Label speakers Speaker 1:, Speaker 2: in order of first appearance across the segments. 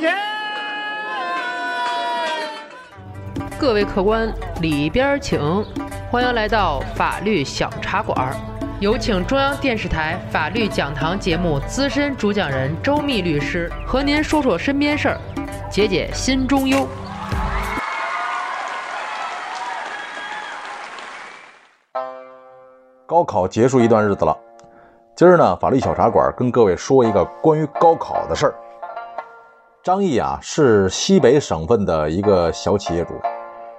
Speaker 1: 请。
Speaker 2: 各位客官，里边请，欢迎来到法律小茶馆。有请中央电视台法律讲堂节目资深主讲人周密律师和您说说身边事儿，解解心中忧。
Speaker 3: 高考结束一段日子了，今儿呢，法律小茶馆跟各位说一个关于高考的事儿。张毅啊，是西北省份的一个小企业主，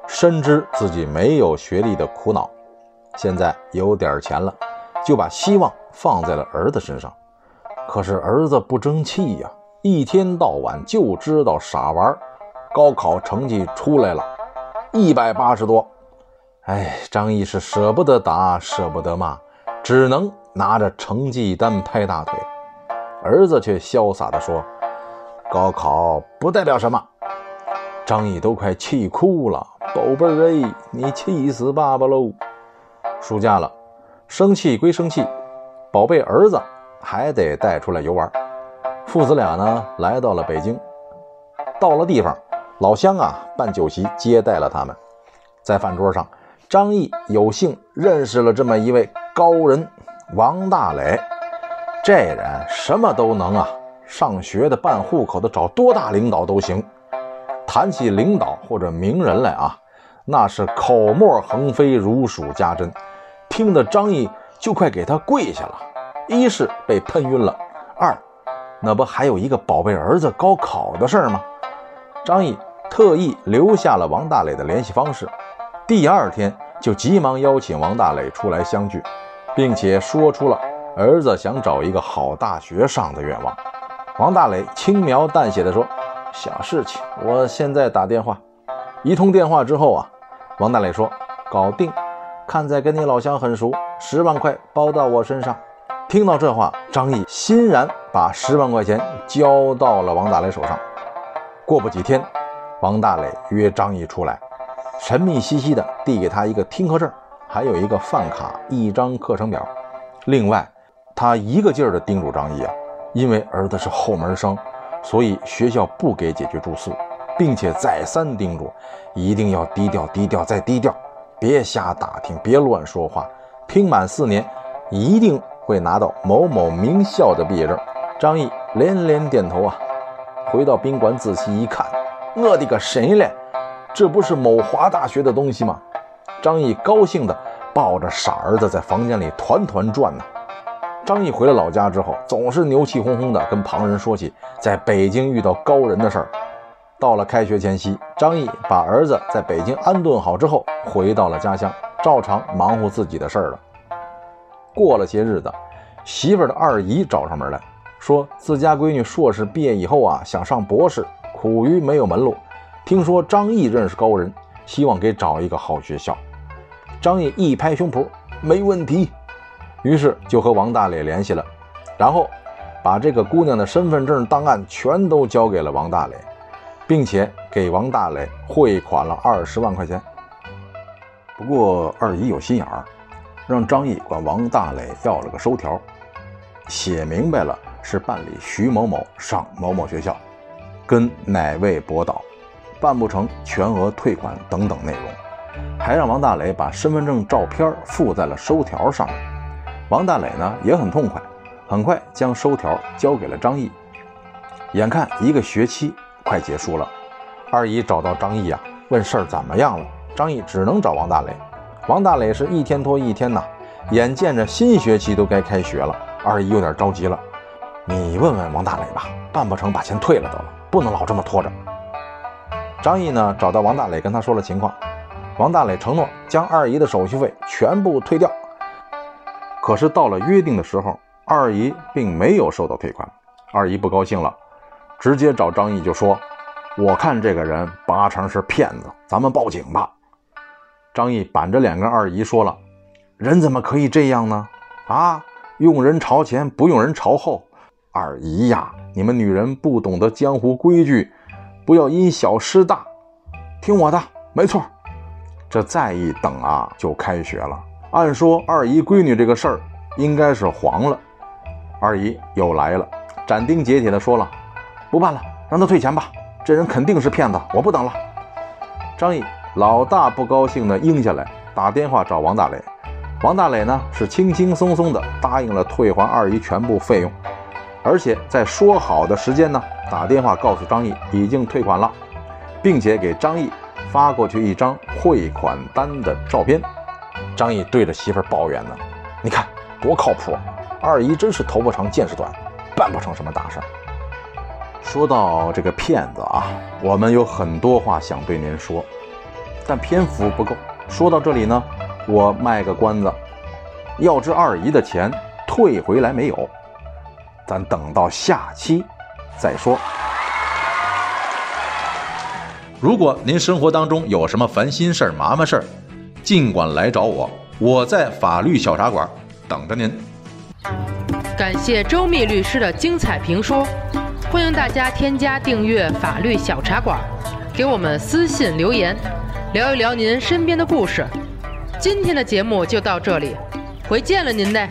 Speaker 3: 深知自己没有学历的苦恼，现在有点钱了，就把希望放在了儿子身上。可是儿子不争气呀，一天到晚就知道傻玩。高考成绩出来了，一百八十多。哎，张毅是舍不得打，舍不得骂，只能拿着成绩单拍大腿。儿子却潇洒地说：“高考不代表什么。”张毅都快气哭了：“宝贝儿哎，你气死爸爸喽！”暑假了，生气归生气，宝贝儿子还得带出来游玩。父子俩呢，来到了北京。到了地方，老乡啊办酒席接待了他们，在饭桌上。张毅有幸认识了这么一位高人，王大磊。这人什么都能啊，上学的、办户口的，找多大领导都行。谈起领导或者名人来啊，那是口沫横飞，如数家珍，听得张毅就快给他跪下了。一是被喷晕了，二那不还有一个宝贝儿子高考的事儿吗？张毅特意留下了王大磊的联系方式。第二天就急忙邀请王大磊出来相聚，并且说出了儿子想找一个好大学上的愿望。王大磊轻描淡写的说：“小事情，我现在打电话。”一通电话之后啊，王大磊说：“搞定，看在跟你老乡很熟，十万块包到我身上。”听到这话，张毅欣然把十万块钱交到了王大雷手上。过不几天，王大磊约张毅出来。神秘兮兮地递给他一个听课证，还有一个饭卡，一张课程表。另外，他一个劲儿地叮嘱张毅啊，因为儿子是后门生，所以学校不给解决住宿，并且再三叮嘱，一定要低调，低调再低调，别瞎打听，别乱说话。拼满四年，一定会拿到某某名校的毕业证。张毅连连点头啊。回到宾馆仔细一看，我的个神嘞！这不是某华大学的东西吗？张毅高兴地抱着傻儿子在房间里团团转呢。张毅回了老家之后，总是牛气哄哄地跟旁人说起在北京遇到高人的事儿。到了开学前夕，张毅把儿子在北京安顿好之后，回到了家乡，照常忙活自己的事儿了。过了些日子，媳妇儿的二姨找上门来说，自家闺女硕士毕业以后啊，想上博士，苦于没有门路。听说张毅认识高人，希望给找一个好学校。张毅一拍胸脯，没问题。于是就和王大磊联系了，然后把这个姑娘的身份证档案全都交给了王大磊，并且给王大磊汇款了二十万块钱。不过二姨有心眼儿，让张毅管王大磊要了个收条，写明白了是办理徐某某上某某学校，跟哪位博导。办不成，全额退款等等内容，还让王大磊把身份证照片附在了收条上。王大磊呢也很痛快，很快将收条交给了张毅。眼看一个学期快结束了，二姨找到张毅啊，问事儿怎么样了。张毅只能找王大磊。王大磊是一天拖一天呐，眼见着新学期都该开学了，二姨有点着急了。你问问王大磊吧，办不成把钱退了得了，不能老这么拖着。张毅呢找到王大磊，跟他说了情况。王大磊承诺将二姨的手续费全部退掉。可是到了约定的时候，二姨并没有收到退款。二姨不高兴了，直接找张毅就说：“我看这个人八成是骗子，咱们报警吧。”张毅板着脸跟二姨说了：“人怎么可以这样呢？啊，用人朝前不用人朝后。二姨呀，你们女人不懂得江湖规矩。”不要因小失大，听我的，没错。这再一等啊，就开学了。按说二姨闺女这个事儿应该是黄了。二姨又来了，斩钉截铁地说了：“不办了，让他退钱吧，这人肯定是骗子，我不等了。张毅老大不高兴的应下来，打电话找王大磊。王大磊呢是轻轻松松的答应了退还二姨全部费用，而且在说好的时间呢打电话告诉张毅已经退款了，并且给张毅发过去一张汇款单的照片。张毅对着媳妇儿抱怨呢：“你看多靠谱，二姨真是头发长见识短，办不成什么大事儿。”说到这个骗子啊，我们有很多话想对您说，但篇幅不够。说到这里呢。我卖个关子，要知二姨的钱退回来没有？咱等到下期再说。如果您生活当中有什么烦心事儿、麻烦事儿，尽管来找我，我在法律小茶馆等着您。
Speaker 2: 感谢周密律师的精彩评说，欢迎大家添加订阅法律小茶馆，给我们私信留言，聊一聊您身边的故事。今天的节目就到这里，回见了您嘞。